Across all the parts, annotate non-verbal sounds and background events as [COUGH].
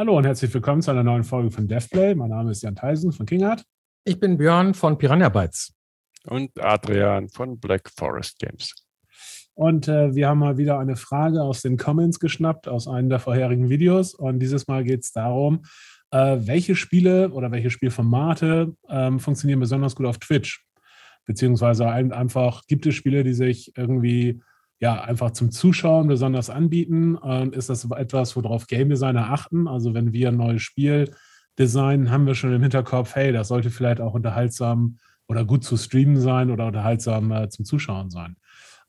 Hallo und herzlich willkommen zu einer neuen Folge von DevPlay. Mein Name ist Jan Theisen von Kingart. Ich bin Björn von Piranha Bytes. Und Adrian von Black Forest Games. Und äh, wir haben mal wieder eine Frage aus den Comments geschnappt, aus einem der vorherigen Videos. Und dieses Mal geht es darum, äh, welche Spiele oder welche Spielformate ähm, funktionieren besonders gut auf Twitch? Beziehungsweise ein, einfach gibt es Spiele, die sich irgendwie ja, einfach zum Zuschauen besonders anbieten? Und ist das etwas, worauf Game Designer achten? Also wenn wir ein neues Spiel designen, haben wir schon im Hinterkopf, hey, das sollte vielleicht auch unterhaltsam oder gut zu streamen sein oder unterhaltsam äh, zum Zuschauen sein.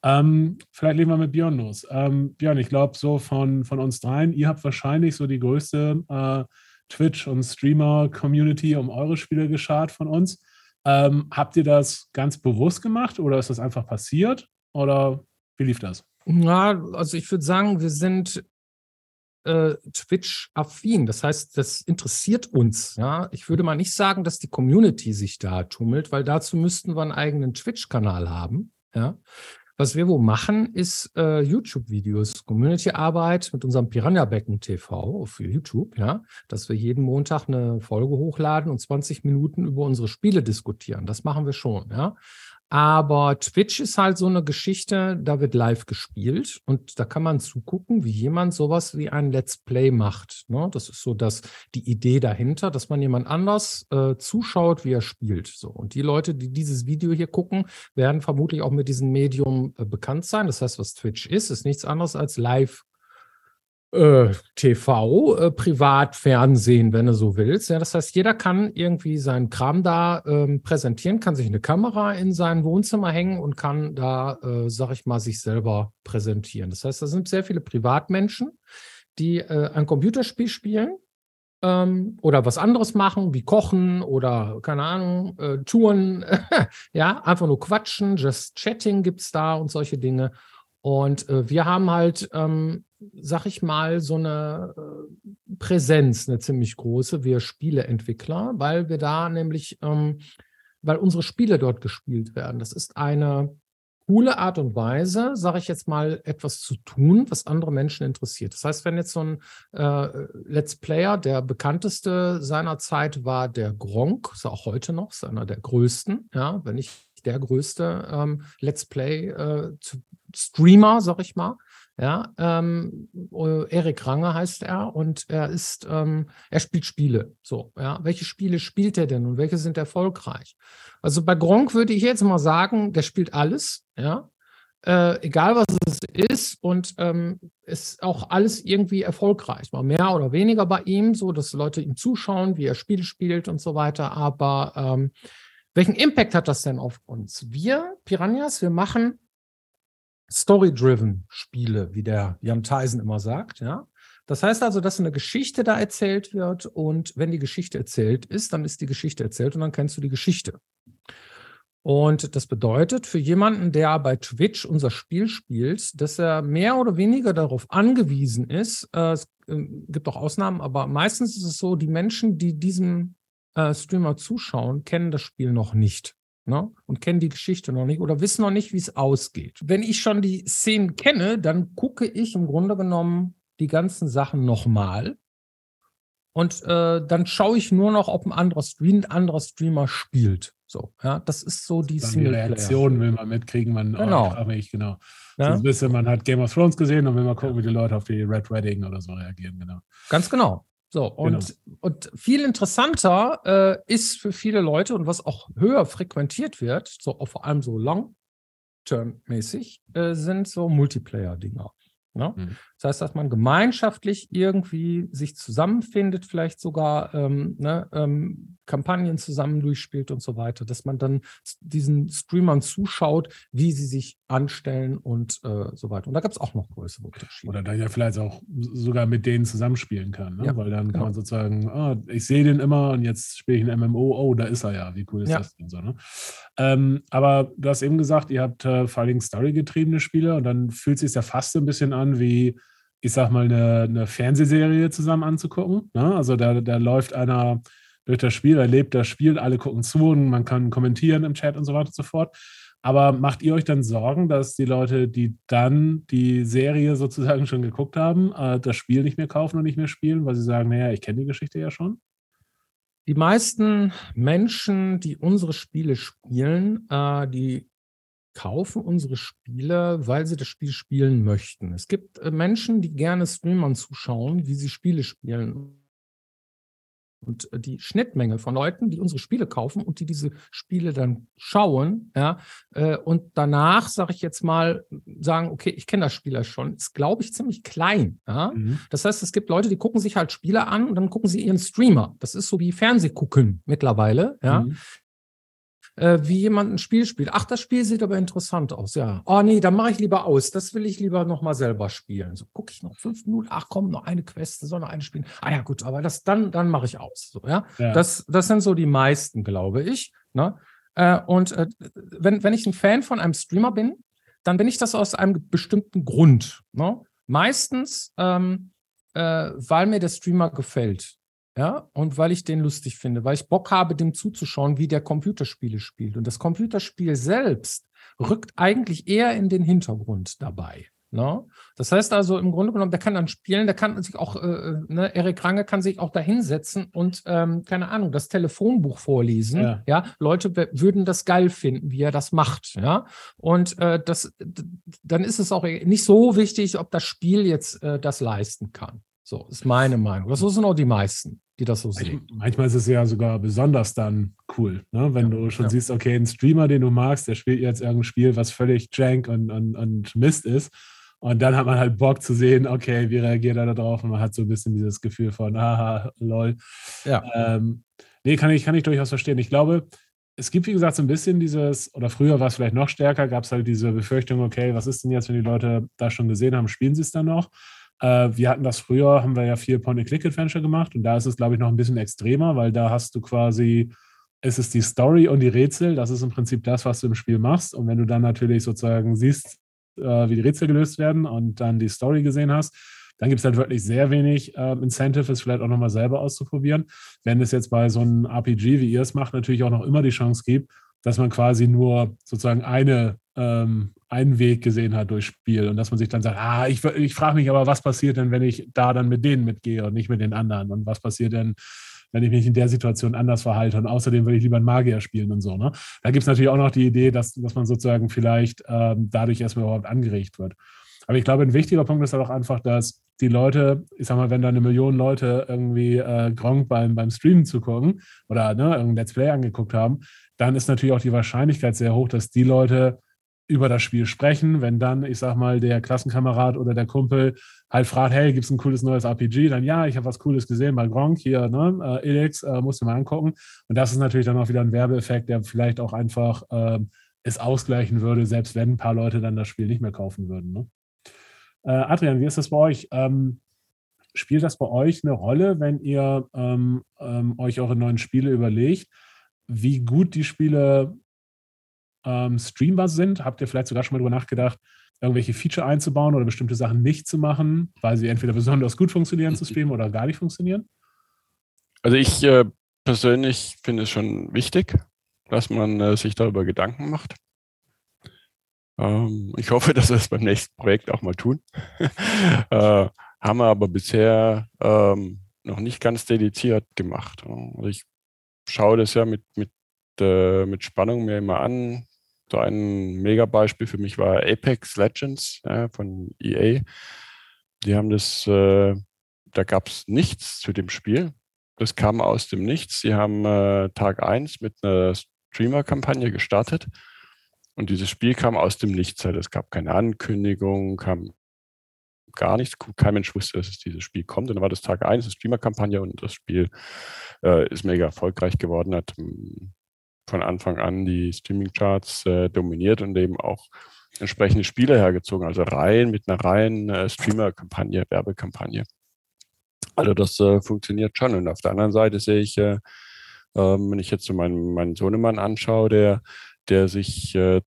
Ähm, vielleicht legen wir mit Björn los. Ähm, Björn, ich glaube, so von, von uns dreien, ihr habt wahrscheinlich so die größte äh, Twitch- und Streamer-Community um eure Spiele geschart von uns. Ähm, habt ihr das ganz bewusst gemacht oder ist das einfach passiert? Oder wie lief das? Ja, also ich würde sagen, wir sind äh, Twitch-affin. Das heißt, das interessiert uns. Ja, ich würde mal nicht sagen, dass die Community sich da tummelt, weil dazu müssten wir einen eigenen Twitch-Kanal haben. Ja, was wir wo machen, ist äh, YouTube-Videos, Community-Arbeit mit unserem Piranha-Becken TV für YouTube, ja, dass wir jeden Montag eine Folge hochladen und 20 Minuten über unsere Spiele diskutieren. Das machen wir schon, ja. Aber Twitch ist halt so eine Geschichte, da wird live gespielt und da kann man zugucken, wie jemand sowas wie ein Let's Play macht. Ne? Das ist so das, die Idee dahinter, dass man jemand anders äh, zuschaut, wie er spielt. So. Und die Leute, die dieses Video hier gucken, werden vermutlich auch mit diesem Medium äh, bekannt sein. Das heißt, was Twitch ist, ist nichts anderes als live TV, äh, Privatfernsehen, wenn du so willst. Ja, das heißt, jeder kann irgendwie seinen Kram da ähm, präsentieren, kann sich eine Kamera in sein Wohnzimmer hängen und kann da, äh, sag ich mal, sich selber präsentieren. Das heißt, da sind sehr viele Privatmenschen, die äh, ein Computerspiel spielen ähm, oder was anderes machen, wie kochen oder keine Ahnung, äh, Touren, [LAUGHS] ja, einfach nur quatschen, just chatting gibt es da und solche Dinge. Und äh, wir haben halt, ähm, sag ich mal, so eine äh, Präsenz, eine ziemlich große, wir Spieleentwickler, weil wir da nämlich, ähm, weil unsere Spiele dort gespielt werden. Das ist eine coole Art und Weise, sage ich jetzt mal, etwas zu tun, was andere Menschen interessiert. Das heißt, wenn jetzt so ein äh, Let's Player, der bekannteste seiner Zeit war der Gronk, ist auch heute noch, ist einer der größten, ja, wenn nicht der größte ähm, Let's Play äh, Streamer, sag ich mal. Ja, ähm, äh, Erik Range heißt er und er ist, ähm, er spielt Spiele. So, ja, welche Spiele spielt er denn und welche sind erfolgreich? Also bei Gronk würde ich jetzt mal sagen, der spielt alles, ja, äh, egal was es ist und ähm, ist auch alles irgendwie erfolgreich. Mal mehr oder weniger bei ihm, so dass Leute ihm zuschauen, wie er Spiele spielt und so weiter. Aber ähm, welchen Impact hat das denn auf uns? Wir, Piranhas, wir machen Story-driven Spiele, wie der Jan Theisen immer sagt, ja. Das heißt also, dass eine Geschichte da erzählt wird und wenn die Geschichte erzählt ist, dann ist die Geschichte erzählt und dann kennst du die Geschichte. Und das bedeutet für jemanden, der bei Twitch unser Spiel spielt, dass er mehr oder weniger darauf angewiesen ist, äh, es äh, gibt auch Ausnahmen, aber meistens ist es so, die Menschen, die diesem äh, Streamer zuschauen, kennen das Spiel noch nicht. Ne? Und kennen die Geschichte noch nicht oder wissen noch nicht, wie es ausgeht. Wenn ich schon die Szenen kenne, dann gucke ich im Grunde genommen die ganzen Sachen nochmal. Und äh, dann schaue ich nur noch, ob ein anderer, Stream, ein anderer Streamer spielt. So, ja, das ist so die Dann Die Reaktion will man mitkriegen, man genau. Oh, ich, genau. Ja? So ein bisschen, man hat Game of Thrones gesehen und will mal gucken, wie die Leute auf die Red Wedding oder so reagieren, genau. Ganz genau. So, und, genau. und viel interessanter äh, ist für viele Leute und was auch höher frequentiert wird, so vor allem so long-term-mäßig, äh, sind so Multiplayer-Dinger. Ne? Mhm. Das heißt, dass man gemeinschaftlich irgendwie sich zusammenfindet, vielleicht sogar ähm, ne, ähm, Kampagnen zusammen durchspielt und so weiter, dass man dann diesen Streamern zuschaut, wie sie sich anstellen und äh, so weiter. Und da gibt es auch noch größere Unterschiede. Oder da ja vielleicht auch sogar mit denen zusammenspielen kann, ne? ja, weil dann genau. kann man sozusagen, oh, ich sehe den immer und jetzt spiele ich ein MMO, oh, da ist er ja, wie cool ist ja. das denn so, ne? ähm, aber du hast eben gesagt, ihr habt äh, vor allem Story-getriebene Spiele und dann fühlt es sich ja fast ein bisschen an wie ich sag mal, eine, eine Fernsehserie zusammen anzugucken. Ne? Also da, da läuft einer durch das Spiel, erlebt das Spiel, alle gucken zu und man kann kommentieren im Chat und so weiter und so fort. Aber macht ihr euch dann Sorgen, dass die Leute, die dann die Serie sozusagen schon geguckt haben, äh, das Spiel nicht mehr kaufen und nicht mehr spielen, weil sie sagen, naja, ich kenne die Geschichte ja schon? Die meisten Menschen, die unsere Spiele spielen, äh, die kaufen unsere Spiele, weil sie das Spiel spielen möchten. Es gibt äh, Menschen, die gerne Streamern zuschauen, wie sie Spiele spielen. Und äh, die Schnittmenge von Leuten, die unsere Spiele kaufen und die diese Spiele dann schauen, ja, äh, und danach, sage ich jetzt mal, sagen, okay, ich kenne das Spiel ja schon, ist, glaube ich, ziemlich klein. Ja? Mhm. Das heißt, es gibt Leute, die gucken sich halt Spiele an und dann gucken sie ihren Streamer. Das ist so wie Fernsehgucken mittlerweile, ja. Mhm äh, wie jemand ein Spiel spielt. Ach, das Spiel sieht aber interessant aus, ja. Oh nee, dann mache ich lieber aus. Das will ich lieber nochmal selber spielen. So gucke ich noch fünf Minuten, ach komm, noch eine Quest, soll noch eine spielen. Ah ja, gut, aber das dann, dann mache ich aus. So, ja? ja. Das, das sind so die meisten, glaube ich. Ne? Äh, und äh, wenn, wenn ich ein Fan von einem Streamer bin, dann bin ich das aus einem bestimmten Grund. Ne? Meistens, ähm, äh, weil mir der Streamer gefällt. Ja, und weil ich den lustig finde, weil ich Bock habe, dem zuzuschauen, wie der Computerspiele spielt. Und das Computerspiel selbst rückt eigentlich eher in den Hintergrund dabei. Ne? Das heißt also im Grunde genommen, der kann dann spielen, der kann sich auch, äh, äh ne, Erik Range kann sich auch da hinsetzen und, ähm, keine Ahnung, das Telefonbuch vorlesen. Ja. ja? Leute würden das geil finden, wie er das macht. Ja, und äh, das, dann ist es auch nicht so wichtig, ob das Spiel jetzt äh, das leisten kann. So ist meine Meinung. Das sind auch die meisten, die das so sehen. Manchmal ist es ja sogar besonders dann cool, ne? wenn ja, du schon ja. siehst, okay, ein Streamer, den du magst, der spielt jetzt irgendein Spiel, was völlig jank und, und, und Mist ist. Und dann hat man halt Bock zu sehen, okay, wie reagiert er da drauf? Und man hat so ein bisschen dieses Gefühl von, haha, lol. Ja. Ähm, nee, kann ich, kann ich durchaus verstehen. Ich glaube, es gibt, wie gesagt, so ein bisschen dieses, oder früher war es vielleicht noch stärker, gab es halt diese Befürchtung, okay, was ist denn jetzt, wenn die Leute das schon gesehen haben, spielen sie es dann noch? Äh, wir hatten das früher, haben wir ja viel Point-and-Click-Adventure gemacht und da ist es, glaube ich, noch ein bisschen extremer, weil da hast du quasi, es ist die Story und die Rätsel, das ist im Prinzip das, was du im Spiel machst. Und wenn du dann natürlich sozusagen siehst, äh, wie die Rätsel gelöst werden und dann die Story gesehen hast, dann gibt es halt wirklich sehr wenig äh, Incentive, es vielleicht auch nochmal selber auszuprobieren. Wenn es jetzt bei so einem RPG, wie ihr es macht, natürlich auch noch immer die Chance gibt, dass man quasi nur sozusagen eine, ähm, einen Weg gesehen hat durchs Spiel und dass man sich dann sagt, ah, ich, ich frage mich aber, was passiert denn, wenn ich da dann mit denen mitgehe und nicht mit den anderen und was passiert denn, wenn ich mich in der Situation anders verhalte und außerdem würde ich lieber einen Magier spielen und so. Ne? Da gibt es natürlich auch noch die Idee, dass, dass man sozusagen vielleicht ähm, dadurch erstmal überhaupt angeregt wird. Aber ich glaube, ein wichtiger Punkt ist halt auch einfach, dass die Leute, ich sag mal, wenn da eine Million Leute irgendwie äh, Gronk beim, beim Streamen zugucken oder ne, irgendein Let's Play angeguckt haben, dann ist natürlich auch die Wahrscheinlichkeit sehr hoch, dass die Leute über das Spiel sprechen. Wenn dann, ich sag mal, der Klassenkamerad oder der Kumpel halt fragt, hey, gibt es ein cooles neues RPG? Dann ja, ich habe was Cooles gesehen bei Gronk hier, ne? Äh, Elix, äh, musst du mal angucken. Und das ist natürlich dann auch wieder ein Werbeeffekt, der vielleicht auch einfach äh, es ausgleichen würde, selbst wenn ein paar Leute dann das Spiel nicht mehr kaufen würden. Ne? Äh, Adrian, wie ist das bei euch? Ähm, spielt das bei euch eine Rolle, wenn ihr ähm, ähm, euch eure neuen Spiele überlegt? wie gut die Spiele ähm, streambar sind? Habt ihr vielleicht sogar schon mal darüber nachgedacht, irgendwelche Feature einzubauen oder bestimmte Sachen nicht zu machen, weil sie entweder besonders gut funktionieren zu streamen oder gar nicht funktionieren? Also ich äh, persönlich finde es schon wichtig, dass man äh, sich darüber Gedanken macht. Ähm, ich hoffe, [LAUGHS] dass wir es beim nächsten Projekt auch mal tun. [LAUGHS] äh, haben wir aber bisher ähm, noch nicht ganz dediziert gemacht. Also ich schaue das ja mit, mit, äh, mit Spannung mir immer an. So ein Mega-Beispiel für mich war Apex Legends ja, von EA. Die haben das, äh, da gab es nichts zu dem Spiel. Das kam aus dem Nichts. Sie haben äh, Tag 1 mit einer Streamer-Kampagne gestartet. Und dieses Spiel kam aus dem Nichts. Es gab keine Ankündigung, kam gar nichts. Kein Mensch wusste, dass es dieses Spiel kommt. Und dann war das Tag 1, eine Streamer-Kampagne und das Spiel äh, ist mega erfolgreich geworden, hat hm, von Anfang an die Streaming-Charts äh, dominiert und eben auch entsprechende Spiele hergezogen, also rein mit einer reinen äh, Streamer-Kampagne, Werbekampagne. Also das äh, funktioniert schon. Und auf der anderen Seite sehe ich, äh, ähm, wenn ich jetzt so meinen, meinen Sohnemann anschaue, der, der sich äh,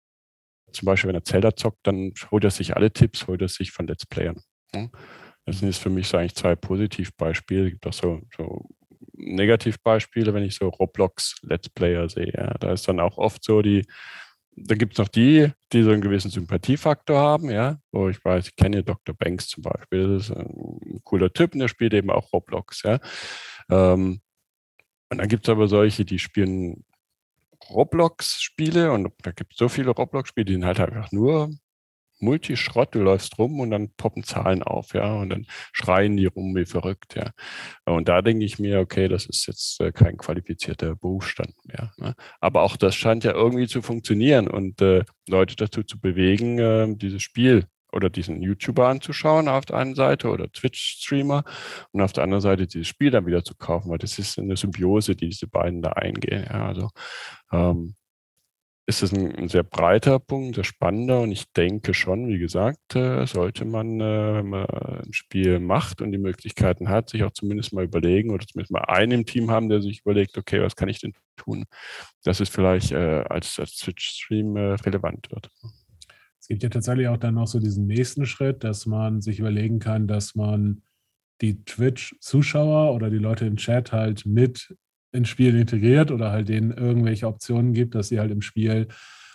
zum Beispiel, wenn er Zelda zockt, dann holt er sich alle Tipps, holt er sich von Let's Playern. Das sind jetzt für mich so eigentlich zwei Positivbeispiele. Es gibt auch so, so Negativbeispiele, wenn ich so Roblox Let's Player sehe. Ja. Da ist dann auch oft so die, dann gibt es noch die, die so einen gewissen Sympathiefaktor haben, ja, wo ich weiß, ich kenne Dr. Banks zum Beispiel, das ist ein cooler Typ und der spielt eben auch Roblox, ja. Ähm, und dann gibt es aber solche, die spielen Roblox-Spiele und da gibt es so viele Roblox-Spiele, die sind halt einfach nur Multischrott, du läufst rum und dann poppen Zahlen auf, ja, und dann schreien die rum wie verrückt, ja. Und da denke ich mir, okay, das ist jetzt äh, kein qualifizierter Berufsstand mehr. Ne? Aber auch das scheint ja irgendwie zu funktionieren und äh, Leute dazu zu bewegen, äh, dieses Spiel oder diesen YouTuber anzuschauen auf der einen Seite oder Twitch-Streamer und auf der anderen Seite dieses Spiel dann wieder zu kaufen, weil das ist eine Symbiose, die diese beiden da eingehen. Ja, also ähm, ist es ein, sehr breiter Punkt, sehr spannender und ich denke schon, wie gesagt, äh, sollte man, äh, wenn man ein Spiel macht und die Möglichkeiten hat, sich auch zumindest mal überlegen oder zumindest mal einen im Team haben, der sich überlegt, okay, was kann ich denn tun, dass es vielleicht äh, als, als Twitch-Stream relevant wird. Es gibt ja tatsächlich auch dann noch so diesen nächsten Schritt, dass man sich überlegen kann, dass man die Twitch-Zuschauer oder die Leute im Chat halt mit ins Spiel integriert oder halt denen irgendwelche Optionen gibt, dass sie halt im Spiel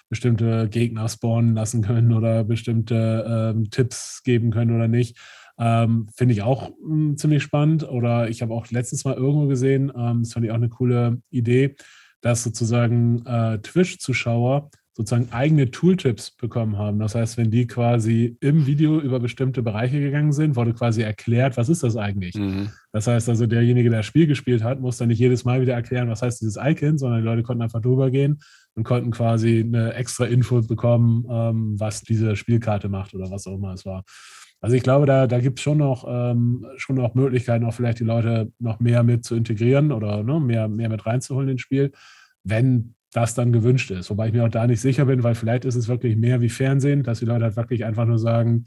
bestimmte Gegner spawnen lassen können oder bestimmte ähm, Tipps geben können oder nicht. Ähm, Finde ich auch mh, hm, ziemlich spannend. Oder ich habe auch letztens mal irgendwo gesehen, ähm, das fand ich auch eine coole Idee, dass sozusagen äh, Twitch-Zuschauer sozusagen eigene Tooltips bekommen haben. Das heißt, wenn die quasi im Video über bestimmte Bereiche gegangen sind, wurde quasi erklärt, was ist das eigentlich? Mhm. Das heißt also, derjenige, der das Spiel gespielt hat, muss dann nicht jedes Mal wieder erklären, was heißt dieses Icon, sondern die Leute konnten einfach drüber gehen und konnten quasi eine extra Info bekommen, ähm, was diese Spielkarte macht oder was auch immer es war. Also ich glaube, da, da gibt es schon noch, ähm, schon noch Möglichkeiten, auch vielleicht die Leute noch mehr mit zu integrieren oder ne, mehr, mehr mit reinzuholen ins Spiel, wenn das dann gewünscht ist. Wobei ich mir auch da nicht sicher bin, weil vielleicht ist es wirklich mehr wie Fernsehen, dass die Leute halt wirklich einfach nur sagen,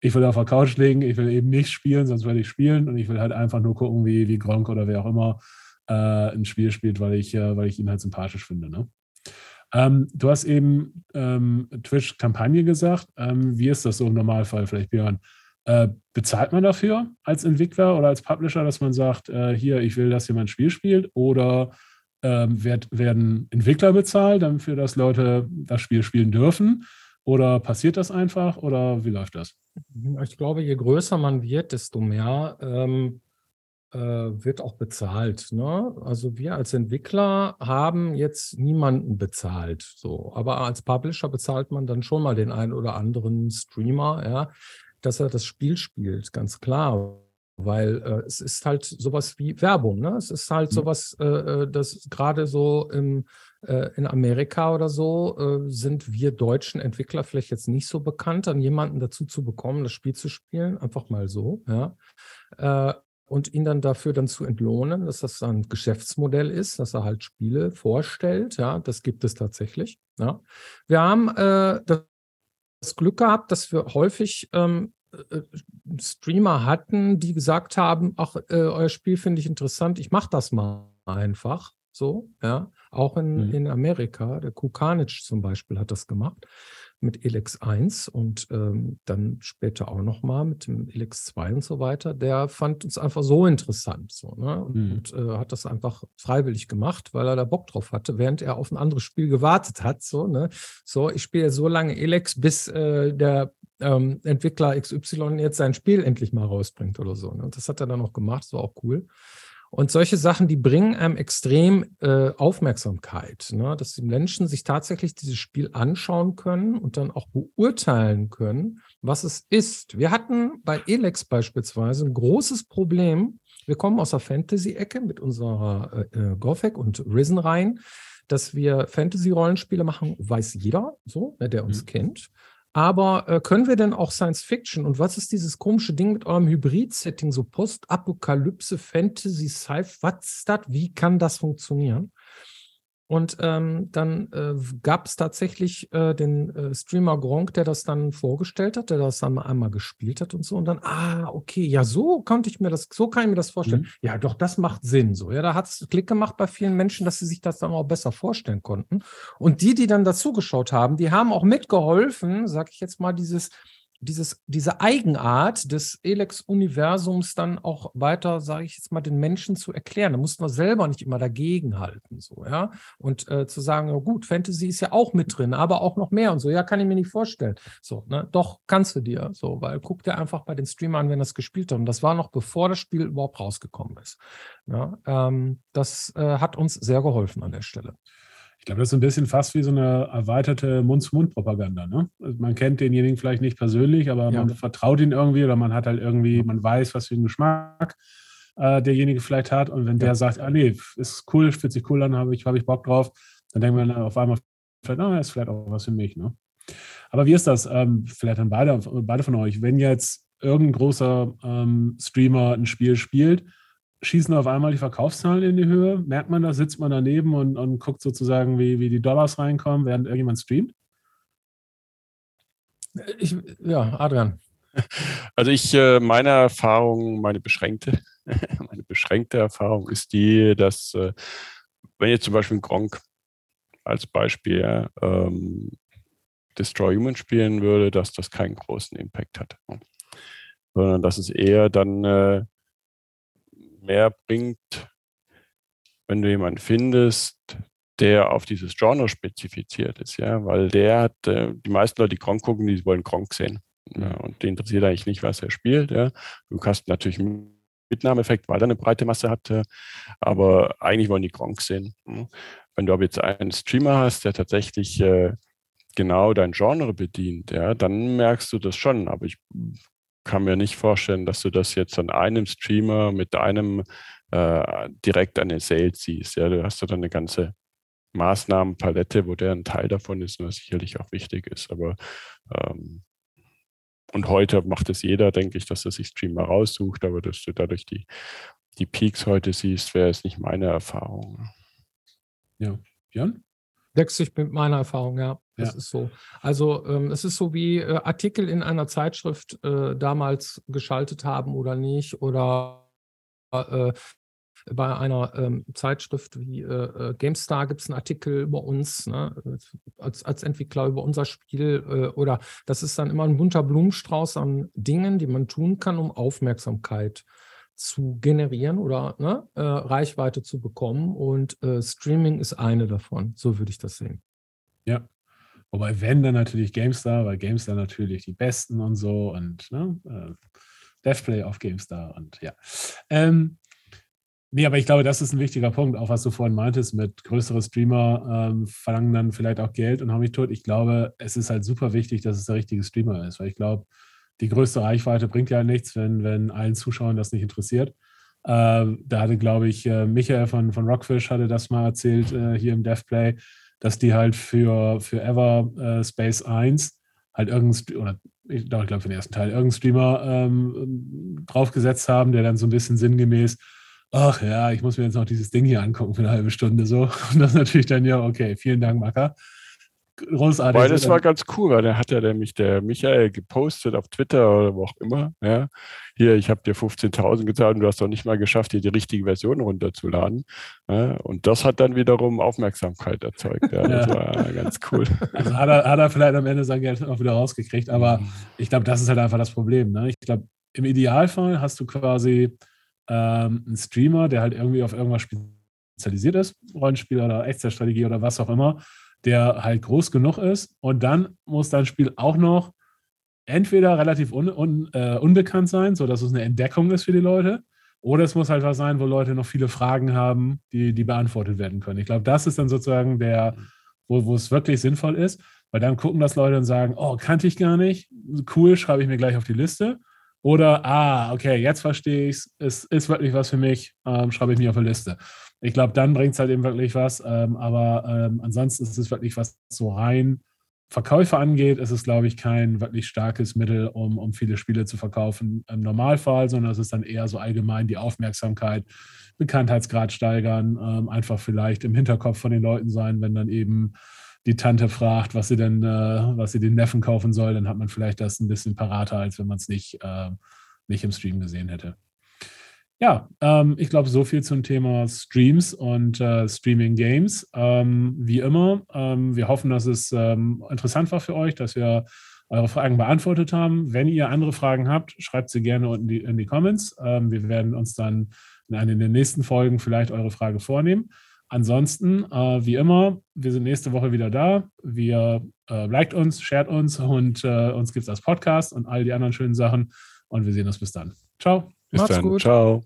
ich will auf der Couch legen, ich will eben nicht spielen, sonst werde ich spielen und ich will halt einfach nur gucken, wie, wie Gronk oder wer auch immer äh, ein Spiel spielt, weil ich, äh, weil ich ihn halt sympathisch finde. Ne? Ähm, du hast eben ähm, Twitch-Kampagne gesagt. Ähm, wie ist das so im Normalfall, vielleicht Björn? Äh, bezahlt man dafür als Entwickler oder als Publisher, dass man sagt, äh, hier, ich will, dass jemand ein Spiel spielt? Oder werd, werden Entwickler bezahlt, dafür, dass Leute das Spiel spielen dürfen? Oder passiert das einfach? Oder wie läuft das? Ich glaube, je größer man wird, desto mehr ähm, äh, wird auch bezahlt. Ne? Also wir als Entwickler haben jetzt niemanden bezahlt. So. Aber als Publisher bezahlt man dann schon mal den einen oder anderen Streamer, ja, dass er das Spiel spielt, ganz klar. Weil äh, es ist halt sowas wie Werbung, ne? Es ist halt mhm. sowas, äh, äh, das gerade so im, äh, in Amerika oder so äh, sind wir deutschen Entwickler vielleicht jetzt nicht so bekannt, dann jemanden dazu zu bekommen, das Spiel zu spielen, einfach mal so, ja. Äh, und ihn dann dafür dann zu entlohnen, dass das ein Geschäftsmodell ist, dass er halt Spiele vorstellt, ja, das gibt es tatsächlich. Ja. Wir haben das Glück gehabt, dass wir häufig ähm, äh, Streamer hatten, die gesagt haben, ach, äh, euer Spiel finde ich interessant, ich mache das mal einfach. So, ja. Auch in, mhm. in Amerika, der Kukanich zum Beispiel hat das gemacht mit Elex 1 und ähm, dann später auch nochmal mit dem Elex 2 und so weiter. Der fand uns einfach so interessant so, ne? und, mhm. und äh, hat das einfach freiwillig gemacht, weil er da Bock drauf hatte, während er auf ein anderes Spiel gewartet hat. So, ne? so ich spiele so lange Elex, bis äh, der ähm, Entwickler XY jetzt sein Spiel endlich mal rausbringt oder so. Ne? Und das hat er dann auch gemacht, das war auch cool. Und solche Sachen, die bringen einem extrem äh, Aufmerksamkeit, ne? dass die Menschen sich tatsächlich dieses Spiel anschauen können und dann auch beurteilen können, was es ist. Wir hatten bei Elex beispielsweise ein großes Problem. Wir kommen aus der Fantasy-Ecke mit unserer äh, äh Gothic und Risen rein, dass wir Fantasy-Rollenspiele machen, weiß jeder, so, ne, der uns mhm. kennt. Aber äh, können wir denn auch Science Fiction? Und was ist dieses komische Ding mit eurem Hybrid-Setting, so Postapokalypse, Fantasy, Sci-Fi? Was ist das? Wie kann das funktionieren? Und ähm, dann äh, gab es tatsächlich äh, den äh, Streamer Gronk, der das dann vorgestellt hat, der das dann mal einmal gespielt hat und so. Und dann, ah, okay, ja, so konnte ich mir das, so kann ich mir das vorstellen. Mhm. Ja, doch, das macht Sinn. So, ja, da hat es Klick gemacht bei vielen Menschen, dass sie sich das dann auch besser vorstellen konnten. Und die, die dann dazugeschaut haben, die haben auch mitgeholfen, sag ich jetzt mal, dieses dieses, diese Eigenart des Elex-Universums dann auch weiter, sage ich jetzt mal, den Menschen zu erklären. Da mussten wir selber nicht immer dagegen halten, so, ja. Und äh, zu sagen, ja gut, Fantasy ist ja auch mit drin, aber auch noch mehr und so, ja, kann ich mir nicht vorstellen. So, ne, doch, kannst du dir, so, weil guck dir einfach bei den Streamern an, wenn das gespielt hat. Und das war noch bevor das Spiel überhaupt rausgekommen ist. Ja, ähm, das äh, hat uns sehr geholfen an der Stelle. Ich glaube, das ist ein bisschen fast wie so eine erweiterte Mund-zu-Mund-Propaganda. Ne? Also man kennt denjenigen vielleicht nicht persönlich, aber ja. man vertraut ihn irgendwie oder man hat halt irgendwie, man weiß, was für einen Geschmack äh, derjenige vielleicht hat. Und wenn ja. der sagt, ah nee, ist cool, fühlt sich cool an, habe ich, hab ich Bock drauf, dann denkt man auf einmal, vielleicht, ah, ist vielleicht auch was für mich. Ne? Aber wie ist das? Ähm, vielleicht dann beide, beide von euch, wenn jetzt irgendein großer ähm, Streamer ein Spiel spielt, schießen auf einmal die Verkaufszahlen in die Höhe? Merkt man das? Sitzt man daneben und, und guckt sozusagen, wie, wie die Dollars reinkommen, während irgendjemand streamt? Ich, ja, Adrian. [LAUGHS] Also ich, äh, meine Erfahrung, meine beschränkte, [LAUGHS] meine beschränkte Erfahrung ist die, dass äh, wenn jetzt zum Beispiel ein Gronk als Beispiel ähm, Destroy Human spielen würde, dass das keinen großen Impact hat. Sondern dass es eher dann äh, mehr bringt, wenn du jemanden findest, der auf dieses Genre spezifiziert ist, ja, weil der hat, äh, die meisten Leute, die Gronk gucken, die wollen Gronk sehen. Ja, und die interessiert eigentlich nicht, was er spielt. Ja. Du hast natürlich einen Mitnahmeeffekt, weil er eine breite Masse hat, aber eigentlich wollen die Gronk sehen. Wenn du aber jetzt einen Streamer hast, der tatsächlich äh, genau dein Genre bedient, ja, dann merkst du das schon. Aber ich kann mir nicht vorstellen, dass du das jetzt an einem Streamer mit einem äh, direkt an den Sales siehst. Ja, du hast da dann eine ganze Maßnahmenpalette, wo der ein Teil davon ist und das sicherlich auch wichtig ist. Aber ähm, und heute macht es jeder, denke ich, dass er sich Streamer raussucht, aber dass du dadurch die, die Peaks heute siehst, wäre es nicht meine Erfahrung. Ja, Jan? Deckt sich mit meiner Erfahrung, ja. Das ja. ist so. Also ähm, es ist so wie äh, Artikel in einer Zeitschrift äh, damals geschaltet haben oder nicht oder äh, bei einer ähm, Zeitschrift wie äh, äh, GameStar gibt es einen Artikel über uns, ne, als, als Entwickler über unser Spiel äh, oder das ist dann immer ein bunter Blumenstrauß an Dingen, die man tun kann, um Aufmerksamkeit zu generieren oder ne, äh, Reichweite zu bekommen. Und äh, Streaming ist eine davon. So würde ich das sehen. Ja. Wobei, wenn dann natürlich GameStar, weil GameStar natürlich die Besten und so und ne, äh, Devplay auf GameStar und ja. Ähm, nee, aber ich glaube, das ist ein wichtiger Punkt, auch was du vorhin meintest, mit größeren Streamer ähm, verlangen dann vielleicht auch Geld und haben mich tot. Ich glaube, es ist halt super wichtig, dass es der richtige Streamer ist, weil ich glaube, die größte Reichweite bringt ja nichts, wenn, wenn allen Zuschauern das nicht interessiert. Äh, da hatte, glaube ich, äh, Michael von, von Rockfish hatte das mal erzählt äh, hier im DevPlay, dass die halt für, für Ever äh, Space 1 halt irgendein, oder ich glaube, für den ersten Teil, irgendeinen Streamer ähm, draufgesetzt haben, der dann so ein bisschen sinngemäß, ach ja, ich muss mir jetzt noch dieses Ding hier angucken für eine halbe Stunde so. [LAUGHS] Und das natürlich dann ja, okay, vielen Dank, Macker großartig. Weil das war ganz cool, weil da hat ja nämlich der Michael gepostet auf Twitter oder wo auch immer. Ja, hier, ich habe dir 15.000 gezahlt und du hast doch nicht mal geschafft, hier die richtige Version runterzuladen. Ja, und das hat dann wiederum Aufmerksamkeit erzeugt. Ja, das ja. war ganz cool. [LAUGHS] Also hat er, hat er vielleicht am Ende sein Geld auch wieder rausgekriegt, aber mhm. ich glaube, das ist halt einfach das Problem. Ne? Ich glaube, im Idealfall hast du quasi ähm, einen Streamer, der halt irgendwie auf irgendwas spezialisiert ist, Rollenspiel oder Echtzeitstrategie oder was auch immer der halt groß genug ist. Und dann muss dein Spiel auch noch entweder relativ un, un, äh, unbekannt sein, sodass es eine Entdeckung ist für die Leute, oder es muss halt was sein, wo Leute noch viele Fragen haben, die, die beantwortet werden können. Ich glaube, das ist dann sozusagen der, wo, wo es wirklich sinnvoll ist, weil dann gucken das Leute und sagen, oh, kannte ich gar nicht, cool, schreibe ich mir gleich auf die Liste. Oder, ah, okay, jetzt verstehe ich es, es ist wirklich was für mich, ähm, schreibe ich mir auf die Liste ich glaube, dann bringt es halt eben wirklich was. Ähm, aber ähm, ansonsten ist es wirklich, was so rein Verkäufe angeht, ist es, glaube ich, kein wirklich starkes Mittel, um, um viele Spiele zu verkaufen im Normalfall, sondern es ist dann eher so allgemein die Aufmerksamkeit, Bekanntheitsgrad steigern, ähm, einfach vielleicht im Hinterkopf von den Leuten sein, wenn dann eben die Tante fragt, was sie denn, äh, was sie den Neffen kaufen soll, dann hat man vielleicht das ein bisschen parater, als wenn man es nicht, äh, nicht im Stream gesehen hätte. Ja, ähm, ich glaube, so viel zum Thema Streams und äh, Streaming Games. Ähm, wie immer, ähm, wir hoffen, dass es ähm, interessant war für euch, dass wir eure Fragen beantwortet haben. Wenn ihr andere Fragen habt, schreibt sie gerne unten die, in die Comments. Ähm, wir werden uns dann in einer der nächsten Folgen vielleicht eure Frage vornehmen. Ansonsten, äh, wie immer, wir sind nächste Woche wieder da. Wir äh, liked uns, shared uns und äh, uns gibt es als Podcast und all die anderen schönen Sachen. Und wir sehen uns bis dann. Ciao. Bis Macht's dann. gut. Ciao.